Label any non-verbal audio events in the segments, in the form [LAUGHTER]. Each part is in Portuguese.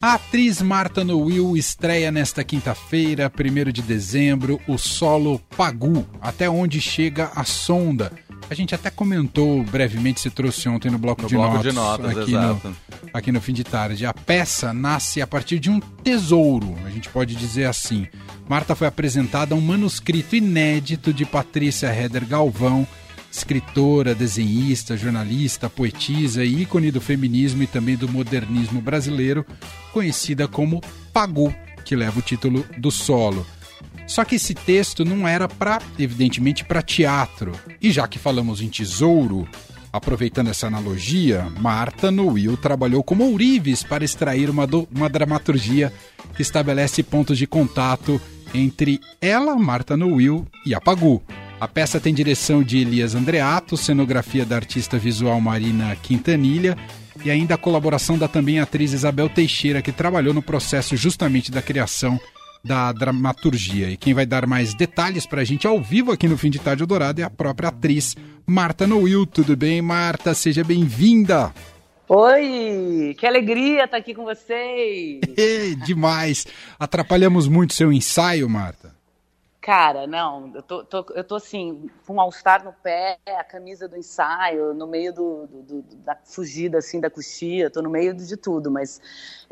A atriz Marta Will estreia nesta quinta-feira, 1 de dezembro, o solo Pagu, Até Onde Chega a Sonda. A gente até comentou brevemente, se trouxe ontem no bloco, no de, bloco notas, de notas, aqui, exato. no, aqui no fim de tarde. A peça nasce a partir de um tesouro, a gente pode dizer assim. Marta foi apresentada a um manuscrito inédito de Patrícia Heder Galvão, escritora, desenhista, jornalista, poetisa e ícone do feminismo e também do modernismo brasileiro, conhecida como Pagu, que leva o título do solo. Só que esse texto não era para, evidentemente, para teatro. E já que falamos em tesouro, aproveitando essa analogia, Marta Will trabalhou como ourives para extrair uma, do, uma dramaturgia que estabelece pontos de contato entre ela, Marta Will, e a Pagu. A peça tem direção de Elias Andreato, cenografia da artista visual Marina Quintanilha e ainda a colaboração da também atriz Isabel Teixeira, que trabalhou no processo justamente da criação da dramaturgia. E quem vai dar mais detalhes para a gente ao vivo aqui no Fim de Tarde Dourado é a própria atriz Marta Noil. Tudo bem, Marta? Seja bem-vinda! Oi, que alegria estar aqui com vocês! [LAUGHS] Demais! Atrapalhamos muito seu ensaio, Marta? Cara, não, eu tô, tô, eu tô assim, com um all-star no pé, a camisa do ensaio, no meio do, do, do, da fugida, assim, da coxia, tô no meio de tudo, mas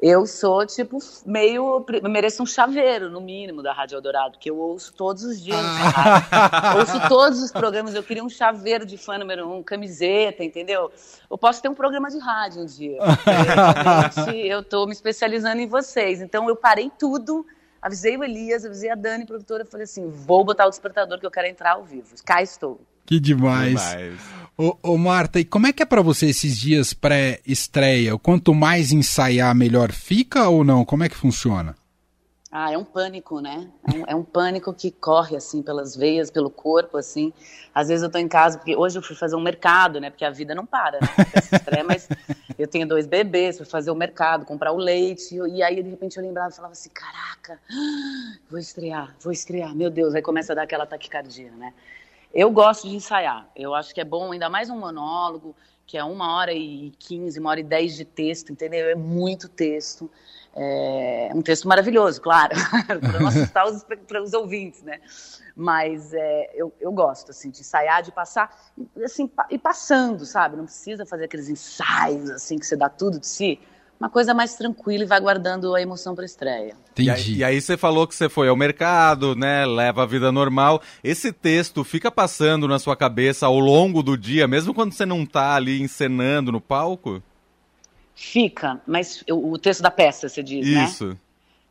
eu sou, tipo, meio, eu mereço um chaveiro, no mínimo, da Rádio Eldorado, que eu ouço todos os dias, ah. ouço todos os programas, eu queria um chaveiro de fã número um, camiseta, entendeu? Eu posso ter um programa de rádio um dia, [LAUGHS] eu tô me especializando em vocês, então eu parei tudo, avisei o Elias, avisei a Dani, produtora, falei assim, vou botar o despertador que eu quero entrar ao vivo. Cá estou. Que demais. demais. Ô, ô, Marta, e como é que é para você esses dias pré-estreia? Quanto mais ensaiar, melhor fica ou não? Como é que funciona? Ah, é um pânico, né? É um, é um, pânico que corre, assim, pelas veias, pelo corpo, assim. Às vezes eu tô em casa, porque hoje eu fui fazer um mercado, né? Porque a vida não para, né? Mas eu tenho dois bebês, fui fazer o mercado, comprar o leite, e aí, de repente, eu lembrava e falava assim, caraca, vou estrear, vou estrear, meu Deus. Aí começa a dar aquela taquicardia, né? Eu gosto de ensaiar. Eu acho que é bom, ainda mais um monólogo, que é uma hora e quinze, uma hora e dez de texto, entendeu? É muito texto. É um texto maravilhoso, claro, [LAUGHS] para não assustar os, [LAUGHS] os ouvintes, né? Mas é, eu, eu gosto, assim, de ensaiar, de passar, assim, e passando, sabe? Não precisa fazer aqueles ensaios, assim, que você dá tudo de si uma coisa mais tranquila e vai guardando a emoção para estreia. E aí, e aí, você falou que você foi ao mercado, né? Leva a vida normal. Esse texto fica passando na sua cabeça ao longo do dia, mesmo quando você não está ali encenando no palco? Fica, mas o texto da peça, você diz, Isso. né? Isso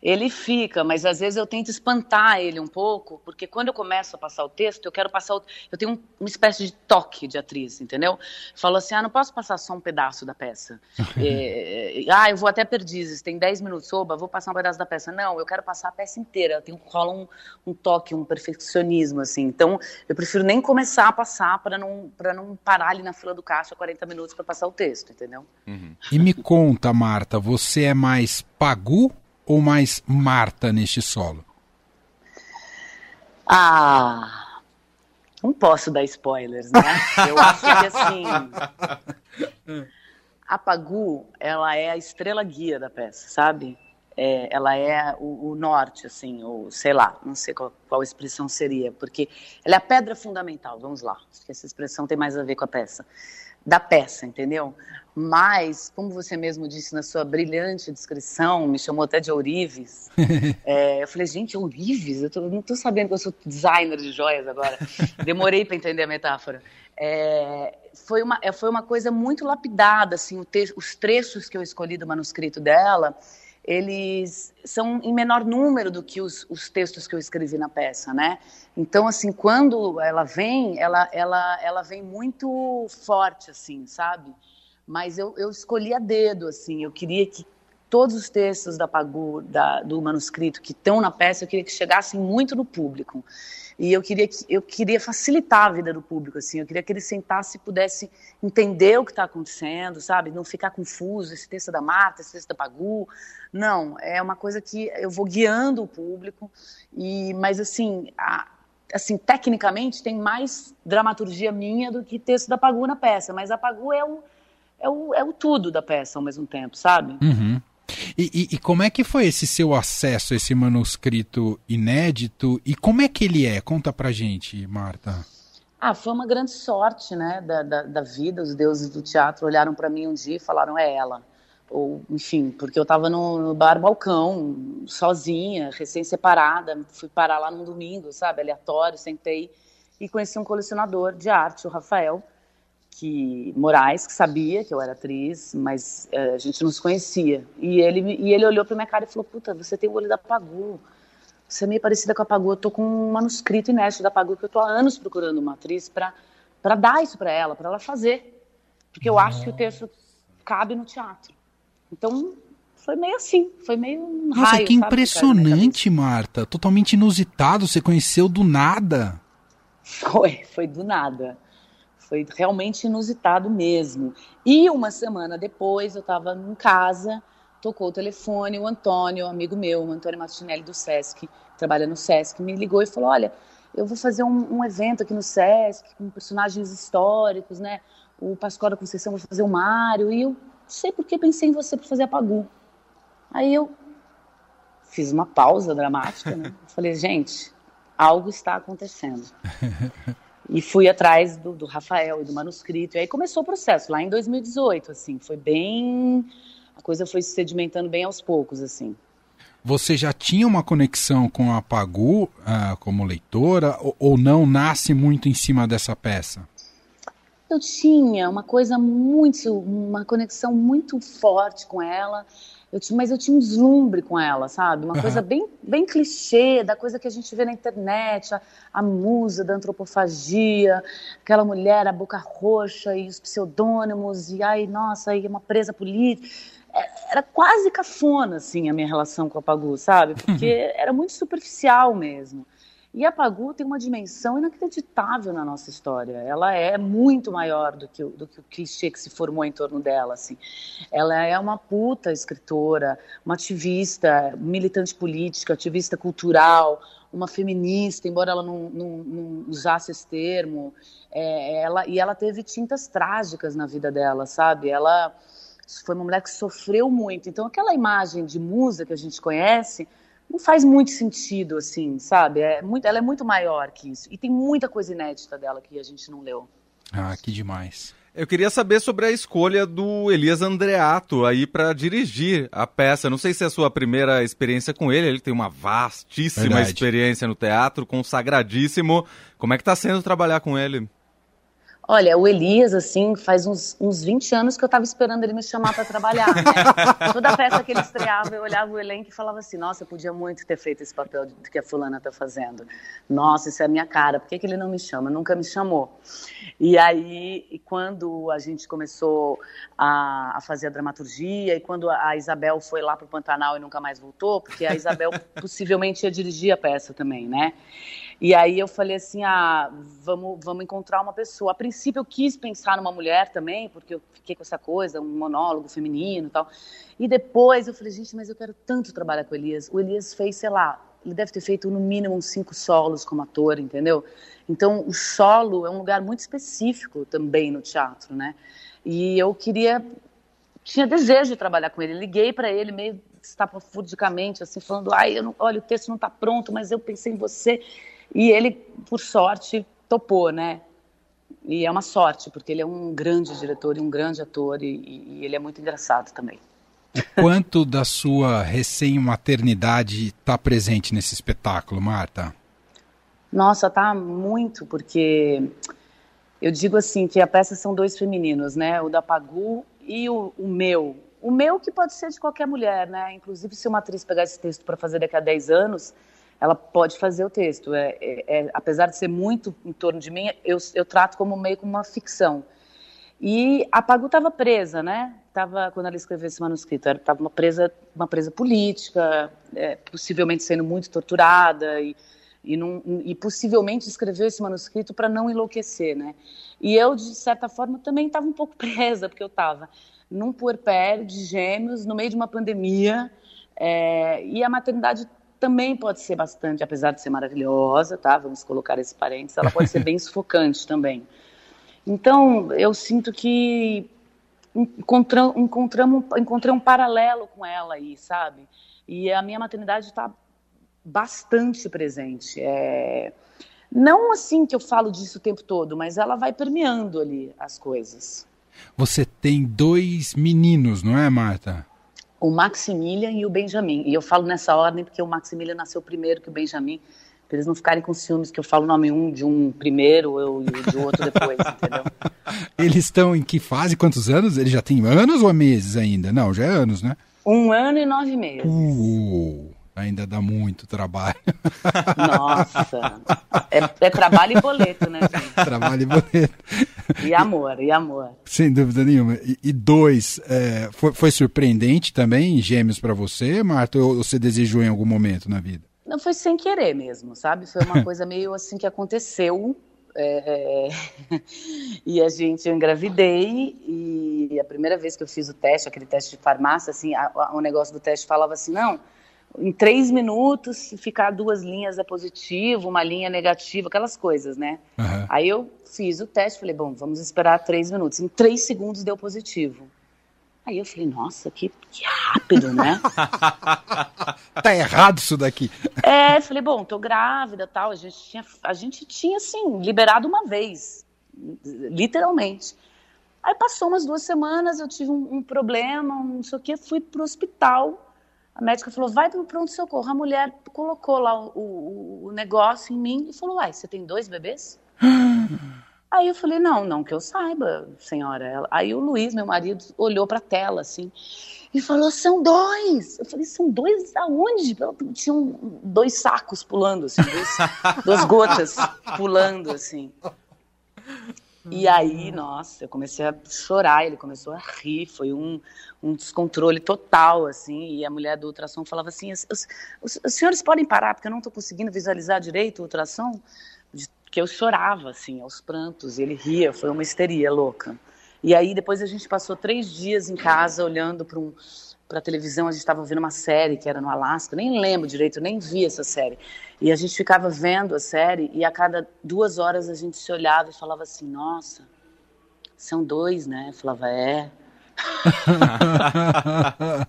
ele fica, mas às vezes eu tento espantar ele um pouco, porque quando eu começo a passar o texto, eu quero passar o... Eu tenho uma espécie de toque de atriz, entendeu? Falo assim, ah, não posso passar só um pedaço da peça. [LAUGHS] é, ah, eu vou até Perdizes, tem 10 minutos, oba, vou passar um pedaço da peça. Não, eu quero passar a peça inteira, eu tenho, rola um, um toque, um perfeccionismo, assim. Então, eu prefiro nem começar a passar para não, não parar ali na fila do caixa 40 minutos para passar o texto, entendeu? Uhum. E me conta, Marta, você é mais pagu ou mais Marta neste solo? Ah, não posso dar spoilers, né? [LAUGHS] Eu acho que assim. A Pagu, ela é a estrela guia da peça, sabe? É, ela é o, o, norte, assim, ou sei lá, não sei qual, qual expressão seria, porque ela é a pedra fundamental, vamos lá, acho que essa expressão tem mais a ver com a peça da peça, entendeu? Mas, como você mesmo disse na sua brilhante descrição, me chamou até de Ourives. [LAUGHS] é, eu falei, gente, Ourives? Eu tô, não estou sabendo que eu sou designer de joias agora. Demorei para entender a metáfora. É, foi, uma, é, foi uma coisa muito lapidada, assim, te, os trechos que eu escolhi do manuscrito dela, eles são em menor número do que os, os, textos que eu escrevi na peça, né? Então, assim, quando ela vem, ela, ela, ela vem muito forte, assim, sabe? Mas eu, eu escolhi a dedo, assim, eu queria que todos os textos da Pagu, da, do manuscrito que estão na peça, eu queria que chegassem muito no público. E eu queria, eu queria facilitar a vida do público, assim, eu queria que ele sentasse e pudesse entender o que está acontecendo, sabe? Não ficar confuso, esse texto é da Marta, esse texto é da Pagu. Não, é uma coisa que eu vou guiando o público, e mas assim, a, assim, tecnicamente tem mais dramaturgia minha do que texto da Pagu na peça, mas a Pagu é o, é o, é o tudo da peça ao mesmo tempo, sabe? Uhum. E, e, e, como é que foi esse seu acesso a esse manuscrito inédito e como é que ele é? Conta pra gente, Marta. Ah, foi uma grande sorte, né, da, da, da vida. Os deuses do teatro olharam para mim um dia e falaram, é ela. Ou, enfim, porque eu estava no, no, bar balcão, sozinha, recém-separada, fui parar lá num domingo, sabe, aleatório, sentei e conheci um colecionador de arte, o Rafael, que Moraes, que sabia que eu era atriz, mas é, a gente não se conhecia. E ele, e ele olhou para minha cara e falou: Puta, você tem o olho da Pagu. Você é meio parecida com a Pagu. Eu tô com um manuscrito inédito da Pagu que eu tô há anos procurando uma atriz para dar isso para ela, para ela fazer. Porque eu acho que o texto cabe no teatro. Então, foi meio assim, foi meio um Nossa, raio, que impressionante, Marta. Totalmente inusitado, você conheceu do nada. Foi, foi do nada. Foi realmente inusitado mesmo. E uma semana depois, eu estava em casa, tocou o telefone, o Antônio, um amigo meu, o Antônio Martinelli do Sesc, trabalha no Sesc, me ligou e falou: Olha, eu vou fazer um, um evento aqui no Sesc com personagens históricos, né? O Pascoal da Conceição vai fazer o Mário. E eu não sei por que pensei em você para fazer a Pagu. Aí eu fiz uma pausa dramática, né? [LAUGHS] Falei, gente, algo está acontecendo. [LAUGHS] e fui atrás do, do, Rafael e do manuscrito. E aí começou o processo, lá em 2018, assim, foi bem... A coisa foi se sedimentando bem aos poucos, assim. Você já tinha uma conexão com a Pagu uh, como leitora ou, ou não nasce muito em cima dessa peça? Eu tinha uma coisa muito, uma conexão muito forte com ela. Eu tinha, mas eu tinha um deslumbre com ela, sabe? Uma uhum. coisa bem, bem clichê, da coisa que a gente vê na internet, a, a musa da antropofagia, aquela mulher, a boca roxa e os pseudônimos, e ai, nossa, aí uma presa política. É, era quase cafona, assim, a minha relação com a Pagu, sabe? [LAUGHS] Porque era muito superficial mesmo. E a Pagu tem uma dimensão inacreditável na nossa história. Ela é muito maior do que, o, do que o clichê que se formou em torno dela. Assim. Ela é uma puta escritora, uma ativista, militante política, ativista cultural, uma feminista, embora ela não, não, não usasse esse termo. É, ela, e ela teve tintas trágicas na vida dela, sabe? Ela foi uma mulher que sofreu muito. Então, aquela imagem de musa que a gente conhece não faz muito sentido, assim, sabe? É muito, ela é muito maior que isso. E tem muita coisa inédita dela que a gente não leu. Ah, que demais. Eu queria saber sobre a escolha do Elias Andreato aí para dirigir a peça. Não sei se é a sua primeira experiência com ele, ele tem uma vastíssima Verdade. experiência no teatro, consagradíssimo. Como é que está sendo trabalhar com ele? Olha, o Elias, assim, faz uns, uns 20 anos que eu estava esperando ele me chamar para trabalhar. Né? [LAUGHS] Toda peça que ele estreava, eu olhava o elenco e falava assim: nossa, eu podia muito ter feito esse papel que a fulana está fazendo. Nossa, isso é a minha cara, por que, que ele não me chama? Nunca me chamou. E aí, quando a gente começou a, a fazer a dramaturgia, e quando a Isabel foi lá para o Pantanal e nunca mais voltou, porque a Isabel [LAUGHS] possivelmente ia dirigir a peça também, né? E aí eu falei assim, ah, vamos, vamos encontrar uma pessoa. A princípio eu quis pensar numa mulher também, porque eu fiquei com essa coisa, um monólogo feminino e tal. E depois eu falei, gente, mas eu quero tanto trabalhar com o Elias. O Elias fez, sei lá, ele deve ter feito no mínimo uns cinco solos como ator, entendeu? Então o solo é um lugar muito específico também no teatro, né? E eu queria, tinha desejo de trabalhar com ele. Liguei para ele meio estapafurdicamente, assim, falando, ai, eu não, olha, o texto não está pronto, mas eu pensei em você. E ele, por sorte, topou, né? E é uma sorte, porque ele é um grande diretor e um grande ator, e, e ele é muito engraçado também. Quanto da sua recém-maternidade está presente nesse espetáculo, Marta? Nossa, tá muito, porque eu digo assim que a peça são dois femininos, né? O da Pagu e o, o meu. O meu que pode ser de qualquer mulher, né? Inclusive, se uma atriz pegar esse texto para fazer daqui a 10 anos, ela pode fazer o texto. É, é, é, apesar de ser muito em torno de mim, eu, eu trato como meio como uma ficção. E a Pagu estava presa, né? Tava, quando ela escreveu esse manuscrito, estava uma presa, uma presa política, é, possivelmente sendo muito torturada e, e, não, e possivelmente escreveu esse manuscrito para não enlouquecer, né? E eu, de certa forma, também estava um pouco [LAUGHS] presa, porque eu estava num puerpério de gêmeos, no meio de uma pandemia, é, e a maternidade também pode ser bastante, apesar de ser maravilhosa, tá? Vamos colocar esse parênteses, ela pode ser bem [LAUGHS] sufocante também. Então, eu sinto que encontramos, encontramos, encontrei um paralelo com ela aí, sabe? E a minha maternidade está bastante presente. É... Não assim que eu falo disso o tempo todo, mas ela vai permeando ali as coisas. Você tem dois meninos, não é, Marta? O Maximilian e o Benjamin. E eu falo nessa ordem porque o Maximilian nasceu primeiro que o Benjamin para eles não ficarem com ciúmes que eu falo o nome um de um primeiro eu, e de outro depois, [LAUGHS] entendeu? Eles estão em que fase? Quantos anos? Eles já têm anos ou meses ainda? Não, já é anos, né? Um ano e nove meses. Uh, ainda dá muito trabalho. Nossa, é, é trabalho e boleto, né? Gente? [LAUGHS] Trabalho e boleto. E amor, e amor. Sem dúvida nenhuma. E, e dois, é, foi, foi surpreendente também, gêmeos para você, Marta, ou você desejou em algum momento na vida? Não foi sem querer mesmo, sabe? Foi uma [LAUGHS] coisa meio assim que aconteceu. É, [LAUGHS] e a gente, eu engravidei e a primeira vez que eu fiz o teste, aquele teste de farmácia, assim, a, a, o negócio do teste falava assim, não, em três minutos, se ficar duas linhas é positivo, uma linha negativa, aquelas coisas, né? Uhum. Aí eu fiz o teste, falei, bom, vamos esperar três minutos. Em três segundos deu positivo. Aí eu falei, nossa, que, que rápido, né? [LAUGHS] tá errado isso daqui. [LAUGHS] É, falei, bom, tô grávida tal. A gente tinha, a gente tinha assim, liberado uma vez, literalmente. Aí passou umas duas semanas, eu tive um, um problema, não sei o que, fui pro hospital. A médica falou, vai pro pronto-socorro. A mulher colocou lá o, o, o negócio em mim e falou, uai, você tem dois bebês? [GASPS] Aí eu falei, não, não que eu saiba, senhora. Aí o Luiz, meu marido, olhou para a tela, assim, e falou, são dois. Eu falei, são dois aonde? Tinham dois sacos pulando, assim, dois, [LAUGHS] duas gotas pulando, assim. E aí, nossa, eu comecei a chorar, ele começou a rir, foi um, um descontrole total, assim, e a mulher do ultrassom falava assim, os, os, os senhores podem parar, porque eu não estou conseguindo visualizar direito o ultrassom? que eu chorava, assim, aos prantos, e ele ria, foi uma histeria louca. E aí depois a gente passou três dias em casa olhando para um, para televisão, a gente estava vendo uma série que era no Alasca, nem lembro direito, nem vi essa série. E a gente ficava vendo a série e a cada duas horas a gente se olhava e falava assim: Nossa, são dois, né? Eu falava: É. [LAUGHS]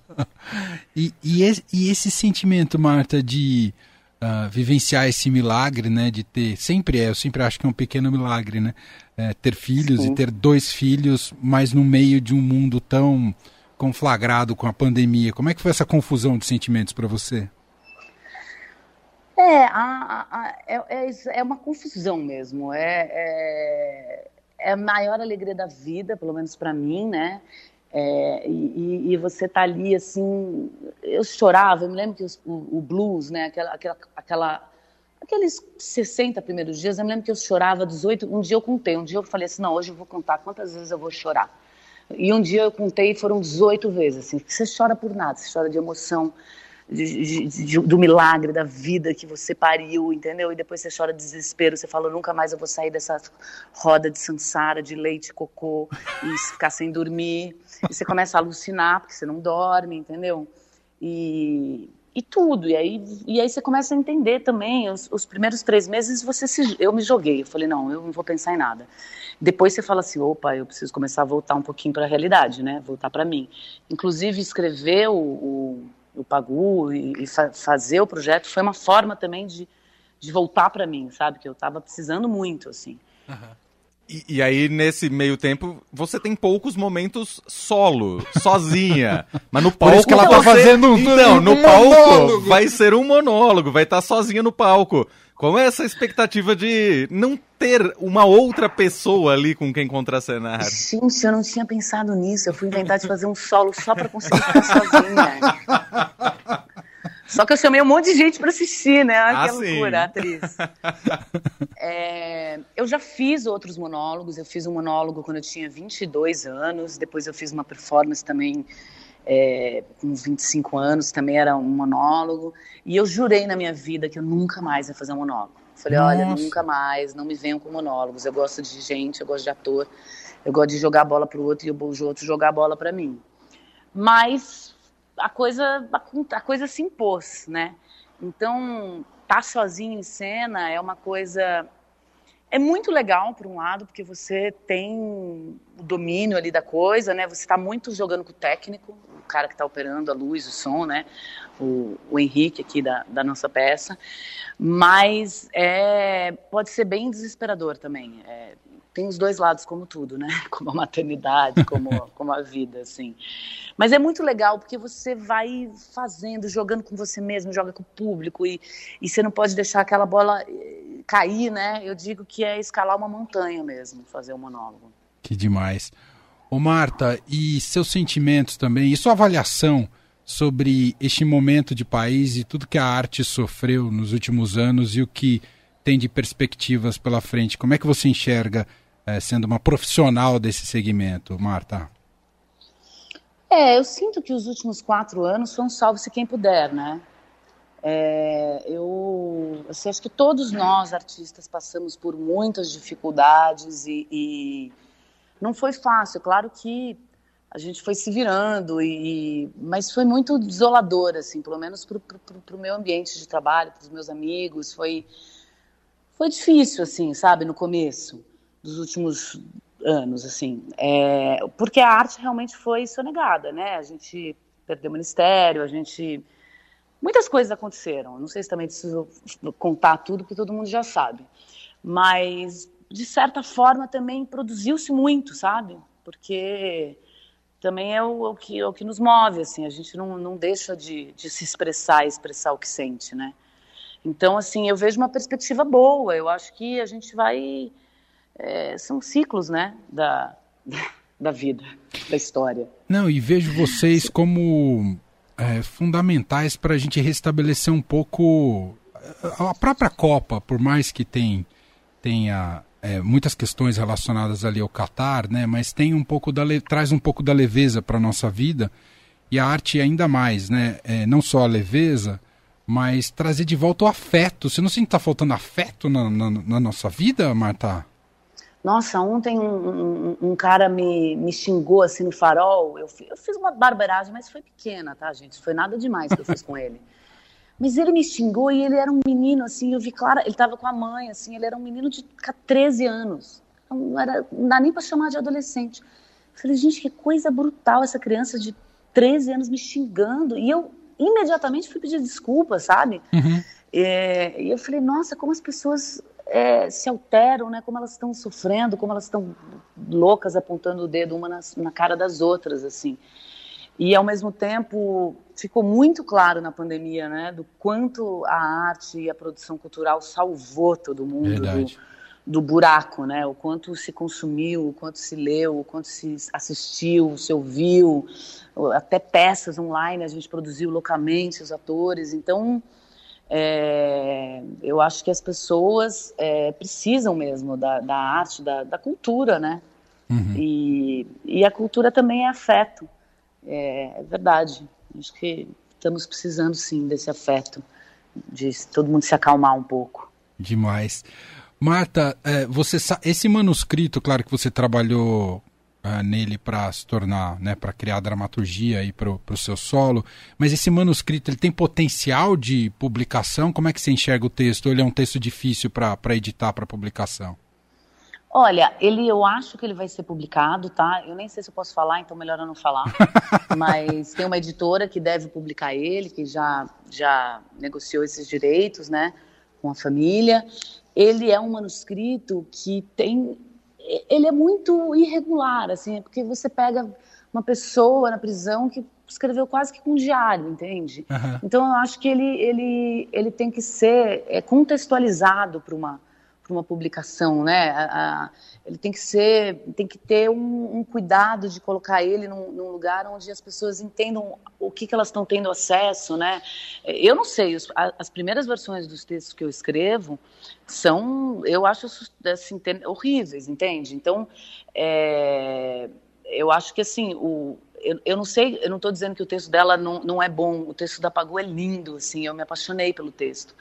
e, e, esse, e esse sentimento, Marta, de uh, vivenciar esse milagre, né, de ter, sempre é, eu sempre acho que é um pequeno milagre, né, é, ter filhos Sim. e ter dois filhos, mas no meio de um mundo tão conflagrado com a pandemia. Como é que foi essa confusão de sentimentos para você? É, a, a, é, é, é, uma confusão mesmo. É, é, é, a maior alegria da vida, pelo menos para mim, né? É, e, e, você tá ali assim, eu chorava, eu me lembro que os, o, o, blues, né, aquela, aquela, aquela, aqueles 60 primeiros dias, eu me lembro que eu chorava 18, um dia eu contei, um dia eu falei assim, não, hoje eu vou contar quantas vezes eu vou chorar. E um dia eu contei foram 18 vezes, assim, você chora por nada, você chora de emoção, de, de, de, do milagre da vida que você pariu, entendeu? E depois você chora de desespero, você fala, nunca mais eu vou sair dessa roda de sansara, de leite, cocô, e ficar sem dormir. E você começa a alucinar, porque você não dorme, entendeu? E, e tudo. E aí, e aí você começa a entender também. Os, os primeiros três meses você se, eu me joguei. Eu falei, não, eu não vou pensar em nada. Depois você fala assim, opa, eu preciso começar a voltar um pouquinho para a realidade, né? Voltar para mim. Inclusive, escrever o, o o Pagu e, e fa fazer o projeto foi uma forma também de, de voltar para mim, sabe? Que eu estava precisando muito, assim. Uhum. E, e, aí, nesse meio tempo, você tem poucos momentos solo, sozinha. [LAUGHS] Mas no palco. Por isso que ela tá você... fazendo um. Não, no um palco monólogo. vai ser um monólogo, vai estar tá sozinha no palco. Como é essa expectativa de não ter uma outra pessoa ali com quem contracenar? Gente, eu não tinha pensado nisso. Eu fui inventar de fazer um solo só para conseguir ficar sozinha. [LAUGHS] Só que eu chamei um monte de gente para assistir, né? Olha ah, que loucura, atriz. [LAUGHS] É, eu já fiz outros monólogos. Eu fiz um monólogo quando eu tinha 22 anos. Depois eu fiz uma performance também é, com 25 anos, também era um monólogo. E eu jurei na minha vida que eu nunca mais ia fazer um monólogo. Falei, Nossa. olha, nunca mais, não me venham com monólogos. Eu gosto de gente, eu gosto de ator, eu gosto de jogar a bola pro outro e o outro jogar a bola para mim. Mas a coisa, a coisa se impôs, né? Então, estar tá sozinho em cena é uma coisa. É, muito legal, por um lado, porque você tem o domínio ali da coisa, né? Você está muito jogando com o técnico, o cara que está operando a luz, o som, né? O, o Henrique aqui da, da nossa peça. Mas é, pode ser bem desesperador também. É, tem os dois lados, como tudo, né? [LAUGHS] Como a maternidade, como, como a vida, assim. Mas é muito legal porque você vai fazendo, jogando com você mesmo, joga com o público e, e você não pode deixar aquela bola eh, cair, né? Eu digo que é escalar uma montanha mesmo, fazer um monólogo. Que demais. Ô Marta, e seus sentimentos também, e sua avaliação sobre este momento de país e tudo que a arte sofreu nos últimos anos e o que tem de perspectivas pela frente? Como é que você enxerga é, sendo uma profissional desse segmento, Marta? É, eu sinto que os últimos quatro anos foram salve-se quem puder, né? É, eu assim, acho que todos nós, artistas, passamos por muitas dificuldades e, e não foi fácil. Claro que a gente foi se virando, e, mas foi muito desolador, assim, pelo menos para o meu ambiente de trabalho, para os meus amigos. Foi, foi difícil, assim, sabe, no começo dos últimos anos, assim, é, porque a arte realmente foi sonegada, né? A gente perdeu o ministério, a gente muitas coisas aconteceram. Não sei se também preciso contar tudo, porque todo mundo já sabe, mas de certa forma também produziu-se muito, sabe? Porque também é o, o, que, é o que nos move, assim, a gente não, não deixa de, de se expressar e expressar o que sente, né? Então, assim, eu vejo uma perspectiva boa, eu acho que a gente vai é, são ciclos, né, da, [LAUGHS] da vida, da história. Não, e vejo vocês como é, fundamentais para a gente restabelecer um pouco a própria Copa, por mais que tem, tenha é, muitas questões relacionadas ali ao Catar, né, mas tem um pouco da traz um pouco da leveza para nossa vida e a arte ainda mais, né, é, não só a leveza, mas trazer de volta o afeto. Você não sente que está faltando afeto na, na, na nossa vida, Marta? Nossa, ontem um, um, um, cara me, me xingou assim no farol. Eu, eu fiz uma barbeiragem, mas foi pequena, tá, gente? Foi nada demais que eu fiz com [LAUGHS] ele. Mas ele me xingou e ele era um menino, assim, eu vi claro, ele estava com a mãe, assim, ele era um menino de 13 anos. Não, era, não dá nem para chamar de adolescente. Eu falei, gente, que coisa brutal essa criança de 13 anos me xingando. E eu imediatamente fui pedir desculpa, sabe? Uhum. É, e eu falei, nossa, como as pessoas é, se alteram, né? Como elas estão sofrendo, como elas estão loucas apontando o dedo uma na, na cara das outras, assim. E ao mesmo tempo ficou muito claro na pandemia, né, do quanto a arte e a produção cultural salvou todo mundo do, do, buraco, né, o quanto se consumiu, o quanto se leu, o quanto se assistiu, se ouviu, até peças online a gente produziu localmente os atores. Então é, eu acho que as pessoas é, precisam mesmo da, da arte, da, da, cultura, né? Uhum. E, e a cultura também é afeto. É, é, verdade. Acho que estamos precisando sim desse afeto, de todo mundo se acalmar um pouco. Demais. Marta, é, você esse manuscrito, claro que você trabalhou uh, nele para se tornar, né, para criar dramaturgia aí para o seu solo. Mas esse manuscrito ele tem potencial de publicação? Como é que você enxerga o texto? Ou ele é um texto difícil para editar para publicação? Olha, ele eu acho que ele vai ser publicado, tá? Eu nem sei se eu posso falar, então melhor eu não falar. [LAUGHS] Mas tem uma editora que deve publicar ele, que já já negociou esses direitos, né, com a família. Ele é um manuscrito que tem ele é muito irregular, assim, porque você pega uma pessoa na prisão que escreveu quase que com um diário, entende? Uhum. Então eu acho que ele, ele, ele tem que ser é, contextualizado para uma para uma publicação, né? A, a, ele tem que ser, tem que ter um, um cuidado de colocar ele num, num, lugar onde as pessoas entendam o que, que elas estão tendo acesso, né? Eu não sei, os, as primeiras versões dos textos que eu escrevo são, eu acho assim, horríveis, entende? Então, é, eu acho que assim, o, eu, eu, não sei, eu não estou dizendo que o texto dela não, não é bom, o texto da Pagu é lindo, assim, eu me apaixonei pelo texto,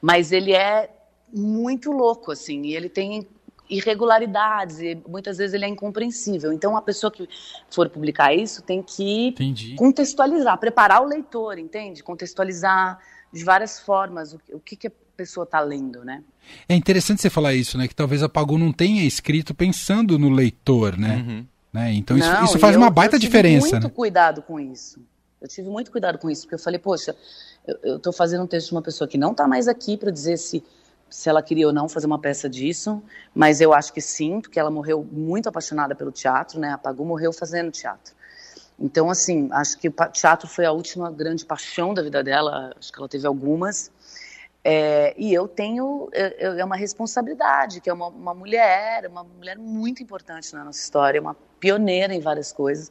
mas ele é muito louco, assim, e ele tem irregularidades e muitas vezes ele é incompreensível. Então, a pessoa que for publicar isso tem que Entendi. contextualizar, preparar o leitor, entende? Contextualizar de várias formas o, o que, que a pessoa está lendo, né? É interessante você falar isso, né? Que talvez a Pagu não tenha escrito pensando no leitor, né? Uhum. né? Então isso, não, isso faz uma baita eu diferença. Eu tive muito né? cuidado com isso. Eu tive muito cuidado com isso, porque eu falei, poxa, eu estou fazendo um texto de uma pessoa que não está mais aqui para dizer se, se ela queria ou não fazer uma peça disso, mas eu acho que sim, porque ela morreu muito apaixonada pelo teatro, né? A Pagu morreu fazendo teatro. Então, assim, acho que o teatro foi a última grande paixão da vida dela, acho que ela teve algumas. É, e eu tenho é, é uma responsabilidade, que é uma, uma, mulher, uma mulher muito importante na nossa história, uma pioneira em várias coisas.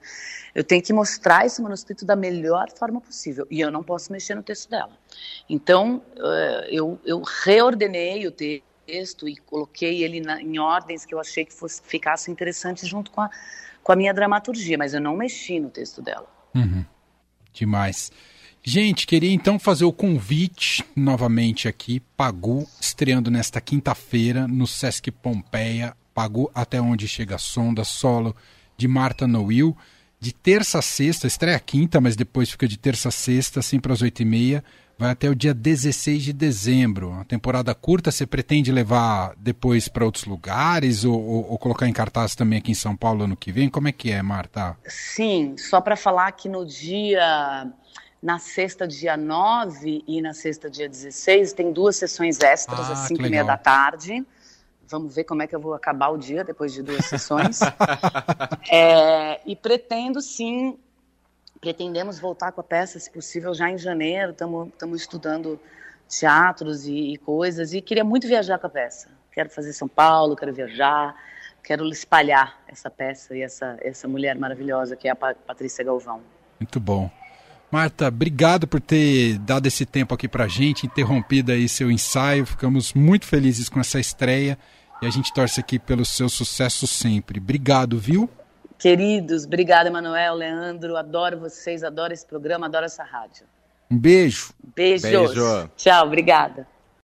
Eu tenho que mostrar esse manuscrito da melhor forma possível e eu não posso mexer no texto dela. Então é, eu, eu reordenei o texto e coloquei ele na, em ordens que eu achei que fosse, ficasse interessante junto com a, com a minha dramaturgia, mas eu não mexi no texto dela. Uhum. Demais. Gente, queria então fazer o convite novamente aqui, Pagu, estreando nesta quinta-feira no Sesc Pompeia, Pagu Até Onde Chega a Sonda, solo de Marta Noil, de terça a sexta, estreia quinta, mas depois fica de terça a sexta, sempre às oito e meia, vai até o dia 16 de dezembro. Uma temporada curta, você pretende levar depois para outros lugares ou, ou, ou, colocar em cartaz também aqui em São Paulo ano que vem? Como é que é, Marta? Sim, só para falar que no dia na sexta, dia 9 e na sexta, dia 16, tem duas sessões extras ah, às 5 e meia da tarde. Vamos ver como é que eu vou acabar o dia depois de duas sessões. [LAUGHS] é, e pretendo sim, pretendemos voltar com a peça, se possível, já em janeiro. Estamos estudando teatros e, e coisas. E queria muito viajar com a peça. Quero fazer São Paulo, quero viajar quero espalhar essa peça e essa, essa mulher maravilhosa que é a Patrícia Galvão. Muito bom. Marta, obrigado por ter dado esse tempo aqui pra gente, interrompido aí seu ensaio. Ficamos muito felizes com essa estreia e a gente torce aqui pelo seu sucesso sempre. Obrigado, viu? Queridos, obrigada, Emanuel, Leandro. Adoro vocês, adoro esse programa, adoro essa rádio. Um beijo. Beijos. Beijo. Tchau, obrigada.